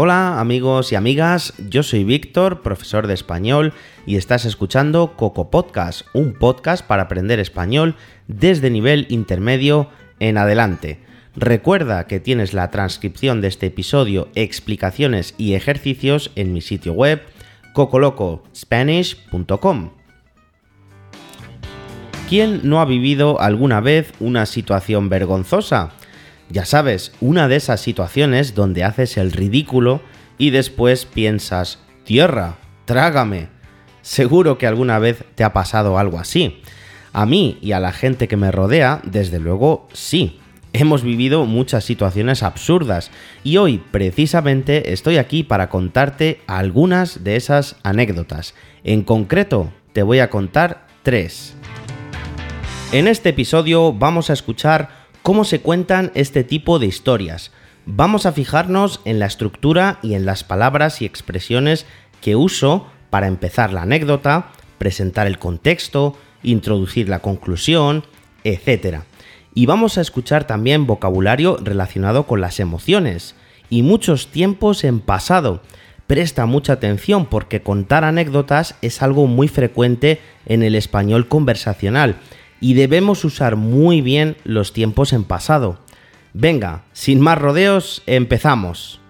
Hola amigos y amigas, yo soy Víctor, profesor de español, y estás escuchando Coco Podcast, un podcast para aprender español desde nivel intermedio en adelante. Recuerda que tienes la transcripción de este episodio, explicaciones y ejercicios en mi sitio web cocolocospanish.com. ¿Quién no ha vivido alguna vez una situación vergonzosa? Ya sabes, una de esas situaciones donde haces el ridículo y después piensas, tierra, trágame. Seguro que alguna vez te ha pasado algo así. A mí y a la gente que me rodea, desde luego, sí. Hemos vivido muchas situaciones absurdas y hoy precisamente estoy aquí para contarte algunas de esas anécdotas. En concreto, te voy a contar tres. En este episodio vamos a escuchar cómo se cuentan este tipo de historias. Vamos a fijarnos en la estructura y en las palabras y expresiones que uso para empezar la anécdota, presentar el contexto, introducir la conclusión, etc. Y vamos a escuchar también vocabulario relacionado con las emociones y muchos tiempos en pasado. Presta mucha atención porque contar anécdotas es algo muy frecuente en el español conversacional y debemos usar muy bien los tiempos en pasado. Venga, sin más rodeos, empezamos.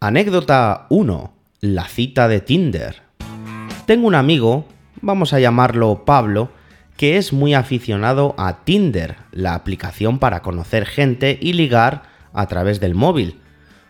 Anécdota 1. La cita de Tinder. Tengo un amigo, vamos a llamarlo Pablo, que es muy aficionado a Tinder, la aplicación para conocer gente y ligar a través del móvil.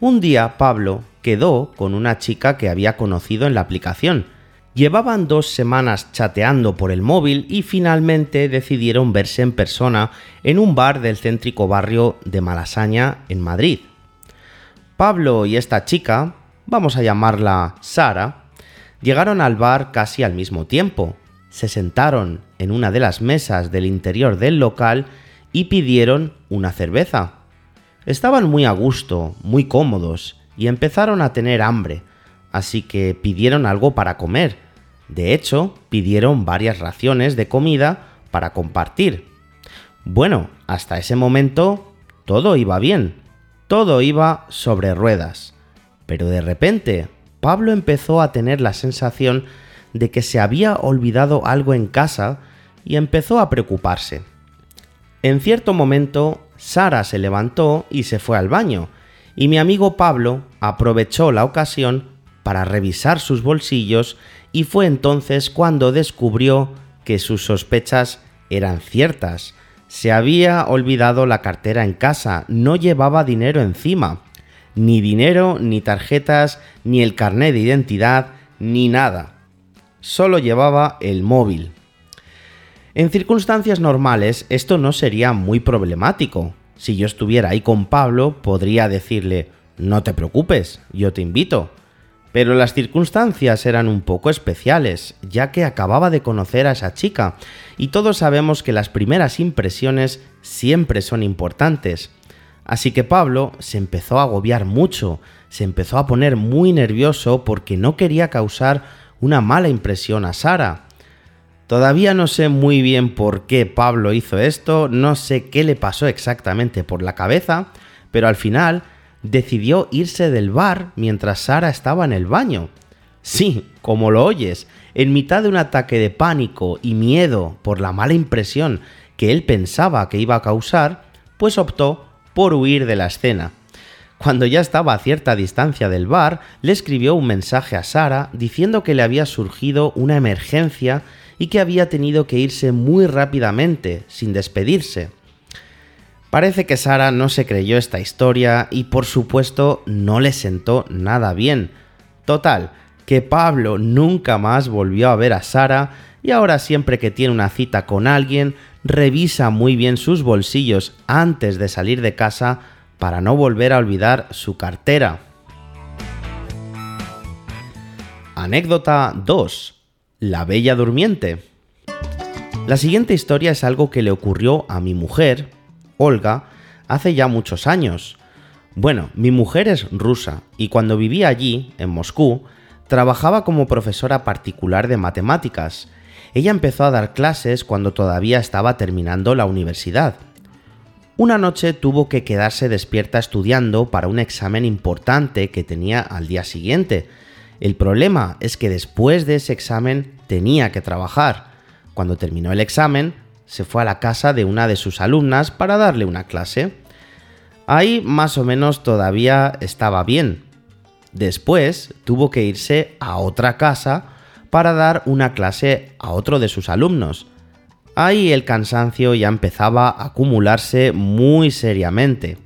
Un día Pablo quedó con una chica que había conocido en la aplicación, Llevaban dos semanas chateando por el móvil y finalmente decidieron verse en persona en un bar del céntrico barrio de Malasaña, en Madrid. Pablo y esta chica, vamos a llamarla Sara, llegaron al bar casi al mismo tiempo. Se sentaron en una de las mesas del interior del local y pidieron una cerveza. Estaban muy a gusto, muy cómodos, y empezaron a tener hambre así que pidieron algo para comer. De hecho, pidieron varias raciones de comida para compartir. Bueno, hasta ese momento todo iba bien, todo iba sobre ruedas. Pero de repente, Pablo empezó a tener la sensación de que se había olvidado algo en casa y empezó a preocuparse. En cierto momento, Sara se levantó y se fue al baño, y mi amigo Pablo aprovechó la ocasión para revisar sus bolsillos y fue entonces cuando descubrió que sus sospechas eran ciertas. Se había olvidado la cartera en casa, no llevaba dinero encima. Ni dinero, ni tarjetas, ni el carnet de identidad, ni nada. Solo llevaba el móvil. En circunstancias normales esto no sería muy problemático. Si yo estuviera ahí con Pablo, podría decirle, no te preocupes, yo te invito. Pero las circunstancias eran un poco especiales, ya que acababa de conocer a esa chica, y todos sabemos que las primeras impresiones siempre son importantes. Así que Pablo se empezó a agobiar mucho, se empezó a poner muy nervioso porque no quería causar una mala impresión a Sara. Todavía no sé muy bien por qué Pablo hizo esto, no sé qué le pasó exactamente por la cabeza, pero al final decidió irse del bar mientras Sara estaba en el baño. Sí, como lo oyes, en mitad de un ataque de pánico y miedo por la mala impresión que él pensaba que iba a causar, pues optó por huir de la escena. Cuando ya estaba a cierta distancia del bar, le escribió un mensaje a Sara diciendo que le había surgido una emergencia y que había tenido que irse muy rápidamente, sin despedirse. Parece que Sara no se creyó esta historia y por supuesto no le sentó nada bien. Total, que Pablo nunca más volvió a ver a Sara y ahora siempre que tiene una cita con alguien revisa muy bien sus bolsillos antes de salir de casa para no volver a olvidar su cartera. Anécdota 2. La Bella Durmiente. La siguiente historia es algo que le ocurrió a mi mujer Olga, hace ya muchos años. Bueno, mi mujer es rusa y cuando vivía allí, en Moscú, trabajaba como profesora particular de matemáticas. Ella empezó a dar clases cuando todavía estaba terminando la universidad. una noche tuvo que quedarse despierta estudiando para un examen importante que tenía al día siguiente. El problema es que después de ese examen tenía que trabajar. Cuando terminó el examen, se fue a la casa de una de sus alumnas para darle una clase. Ahí más o menos todavía estaba bien. Después tuvo que irse a otra casa para dar una clase a otro de sus alumnos. Ahí el cansancio ya empezaba a acumularse muy seriamente.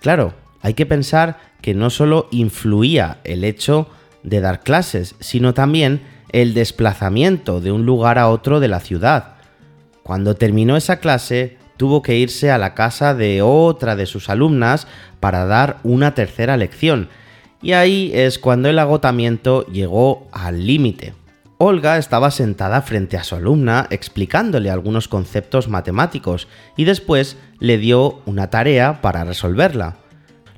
Claro, hay que pensar que no solo influía el hecho de dar clases, sino también el desplazamiento de un lugar a otro de la ciudad. Cuando terminó esa clase, tuvo que irse a la casa de otra de sus alumnas para dar una tercera lección, y ahí es cuando el agotamiento llegó al límite. Olga estaba sentada frente a su alumna explicándole algunos conceptos matemáticos y después le dio una tarea para resolverla.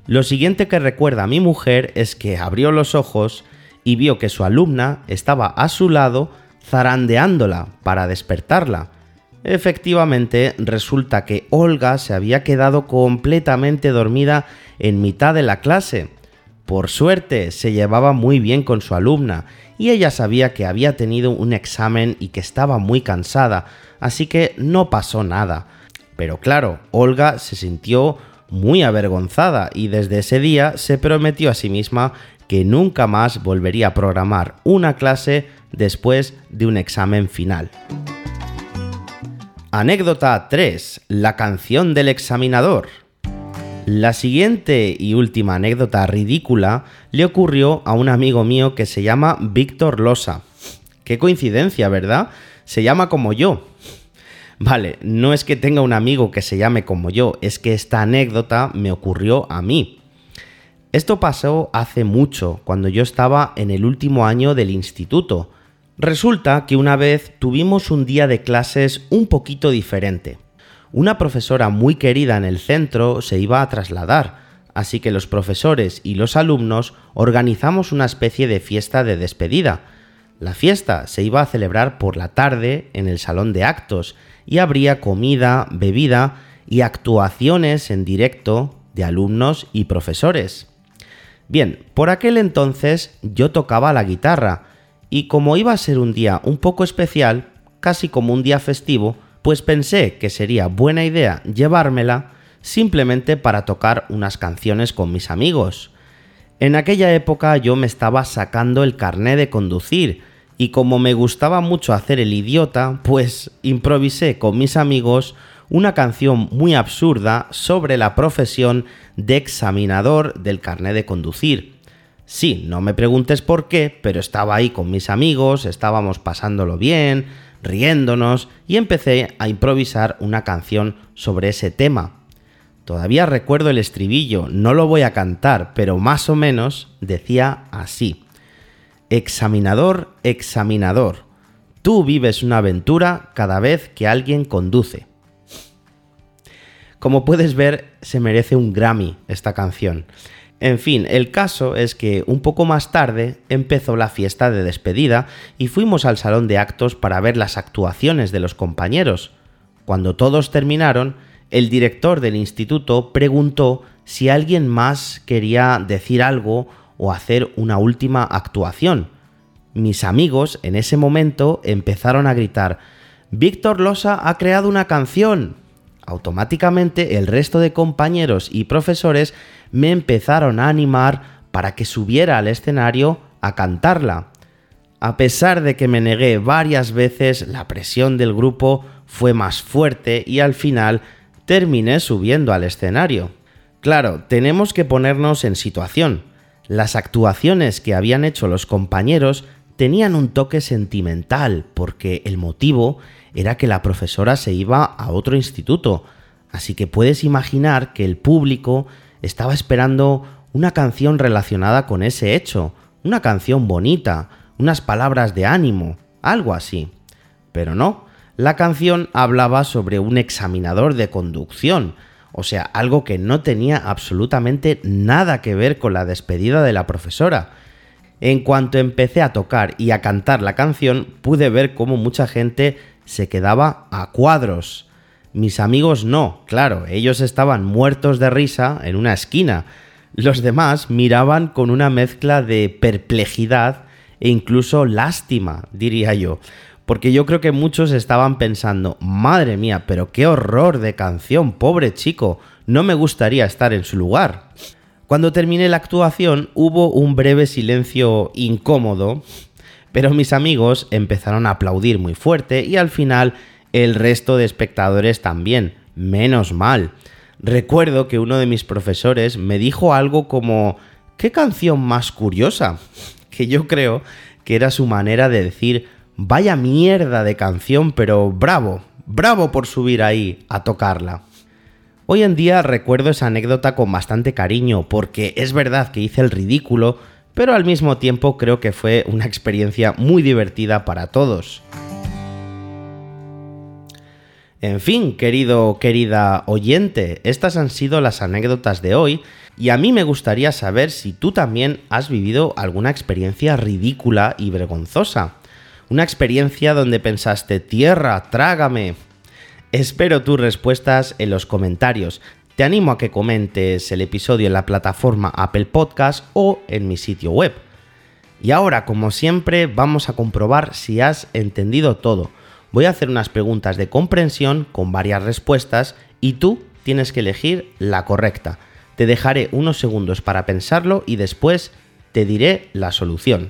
Lo siguiente que recuerda a mi mujer es que abrió los ojos y vio que su alumna estaba a su lado zarandeándola para despertarla. Efectivamente, resulta que Olga se había quedado completamente dormida en mitad de la clase. Por suerte, se llevaba muy bien con su alumna y ella sabía que había tenido un examen y que estaba muy cansada, así que no pasó nada. Pero claro, Olga se sintió muy avergonzada y desde ese día se prometió a sí misma que nunca más volvería a programar una clase después de un examen final. Anécdota 3. La canción del examinador. La siguiente y última anécdota ridícula le ocurrió a un amigo mío que se llama Víctor Losa. Qué coincidencia, ¿verdad? Se llama como yo. Vale, no es que tenga un amigo que se llame como yo, es que esta anécdota me ocurrió a mí. Esto pasó hace mucho, cuando yo estaba en el último año del instituto. Resulta que una vez tuvimos un día de clases un poquito diferente una profesora muy querida en el centro se iba a trasladar, así que los profesores y los alumnos organizamos una especie de fiesta de despedida. La fiesta se iba a celebrar por la tarde en el salón de actos y habría comida, bebida y actuaciones en directo de alumnos y profesores. Bien, por aquel entonces yo tocaba la guitarra y como iba a ser un día un poco especial, casi como un día festivo, pues pensé que sería buena idea llevármela simplemente para tocar unas canciones con mis amigos. En aquella época yo me estaba sacando el carné de conducir y como me gustaba mucho hacer el idiota, pues improvisé con mis amigos una canción muy absurda sobre la profesión de examinador del carné de conducir. Sí, no me preguntes por qué, pero estaba ahí con mis amigos, estábamos pasándolo bien, riéndonos y empecé a improvisar una canción sobre ese tema. Todavía recuerdo el estribillo, no lo voy a cantar, pero más o menos decía así. Examinador, examinador, tú vives una aventura cada vez que alguien conduce. Como puedes ver, se merece un Grammy esta canción. En fin, el caso es que un poco más tarde empezó la fiesta de despedida y fuimos al salón de actos para ver las actuaciones de los compañeros. Cuando todos terminaron, el director del instituto preguntó si alguien más quería decir algo o hacer una última actuación. Mis amigos en ese momento empezaron a gritar Víctor Losa ha creado una canción. Automáticamente el resto de compañeros y profesores me empezaron a animar para que subiera al escenario a cantarla. A pesar de que me negué varias veces, la presión del grupo fue más fuerte y al final terminé subiendo al escenario. Claro, tenemos que ponernos en situación. Las actuaciones que habían hecho los compañeros tenían un toque sentimental porque el motivo era que la profesora se iba a otro instituto, así que puedes imaginar que el público estaba esperando una canción relacionada con ese hecho, una canción bonita, unas palabras de ánimo, algo así. Pero no, la canción hablaba sobre un examinador de conducción, o sea, algo que no tenía absolutamente nada que ver con la despedida de la profesora. En cuanto empecé a tocar y a cantar la canción, pude ver cómo mucha gente se quedaba a cuadros. Mis amigos no, claro, ellos estaban muertos de risa en una esquina. Los demás miraban con una mezcla de perplejidad e incluso lástima, diría yo. Porque yo creo que muchos estaban pensando, madre mía, pero qué horror de canción, pobre chico, no me gustaría estar en su lugar. Cuando terminé la actuación hubo un breve silencio incómodo, pero mis amigos empezaron a aplaudir muy fuerte y al final el resto de espectadores también, menos mal. Recuerdo que uno de mis profesores me dijo algo como, ¿qué canción más curiosa? Que yo creo que era su manera de decir, vaya mierda de canción, pero bravo, bravo por subir ahí a tocarla. Hoy en día recuerdo esa anécdota con bastante cariño, porque es verdad que hice el ridículo, pero al mismo tiempo creo que fue una experiencia muy divertida para todos. En fin, querido, querida oyente, estas han sido las anécdotas de hoy y a mí me gustaría saber si tú también has vivido alguna experiencia ridícula y vergonzosa. Una experiencia donde pensaste, tierra, trágame. Espero tus respuestas en los comentarios. Te animo a que comentes el episodio en la plataforma Apple Podcast o en mi sitio web. Y ahora, como siempre, vamos a comprobar si has entendido todo voy a hacer unas preguntas de comprensión con varias respuestas y tú tienes que elegir la correcta. Te dejaré unos segundos para pensarlo y después te diré la solución.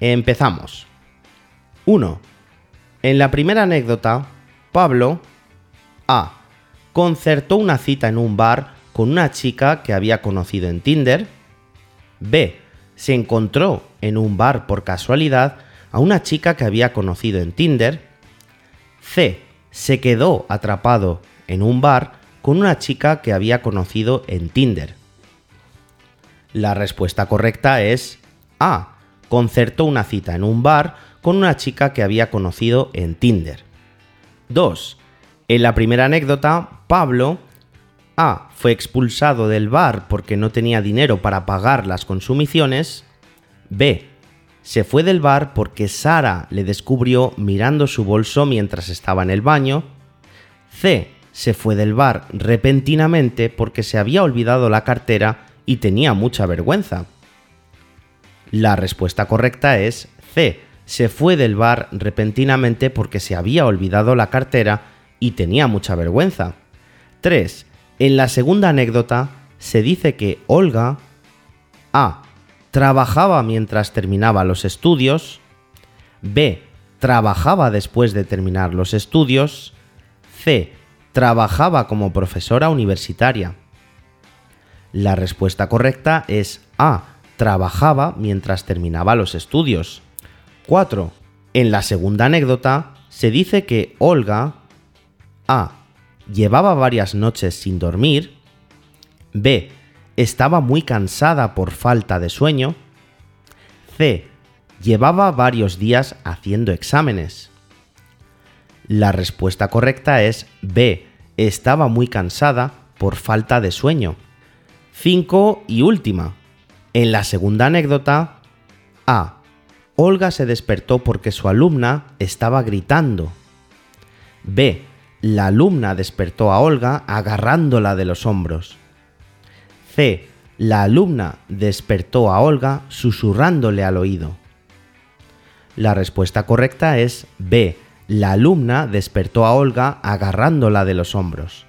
Empezamos. 1. En la primera anécdota, Pablo A. Concertó una cita en un bar con una chica que había conocido en Tinder. B. Se encontró en un bar por casualidad a una chica que había conocido en Tinder. C. Se quedó atrapado en un bar con una chica que había conocido en Tinder. La respuesta correcta es A. Concertó una cita en un bar con una chica que había conocido en Tinder. 2. En la primera anécdota, Pablo A. Fue expulsado del bar porque no tenía dinero para pagar las consumiciones. B se fue del bar porque Sara le descubrió mirando su bolso mientras estaba en el baño. C. Se fue del bar repentinamente porque se había olvidado la cartera y tenía mucha vergüenza. La respuesta correcta es C. Se fue del bar repentinamente porque se había olvidado la cartera y tenía mucha vergüenza. 3. En la segunda anécdota se dice que Olga A trabajaba mientras terminaba los estudios, B. Trabajaba después de terminar los estudios, C. Trabajaba como profesora universitaria. La respuesta correcta es A. Trabajaba mientras terminaba los estudios. 4. En la segunda anécdota se dice que Olga A. Llevaba varias noches sin dormir. B estaba muy cansada por falta de sueño. C. Llevaba varios días haciendo exámenes. La respuesta correcta es B. Estaba muy cansada por falta de sueño. 5 y última. En la segunda anécdota, A. Olga se despertó porque su alumna estaba gritando. B. La alumna despertó a Olga agarrándola de los hombros. C. La alumna despertó a Olga susurrándole al oído. La respuesta correcta es B. La alumna despertó a Olga agarrándola de los hombros.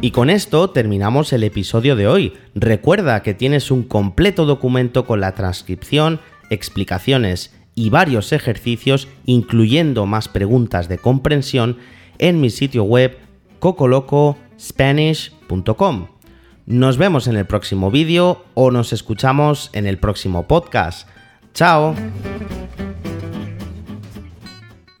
Y con esto terminamos el episodio de hoy. Recuerda que tienes un completo documento con la transcripción, explicaciones y varios ejercicios, incluyendo más preguntas de comprensión en mi sitio web cocolocospanish.com. Nos vemos en el próximo vídeo o nos escuchamos en el próximo podcast. ¡Chao!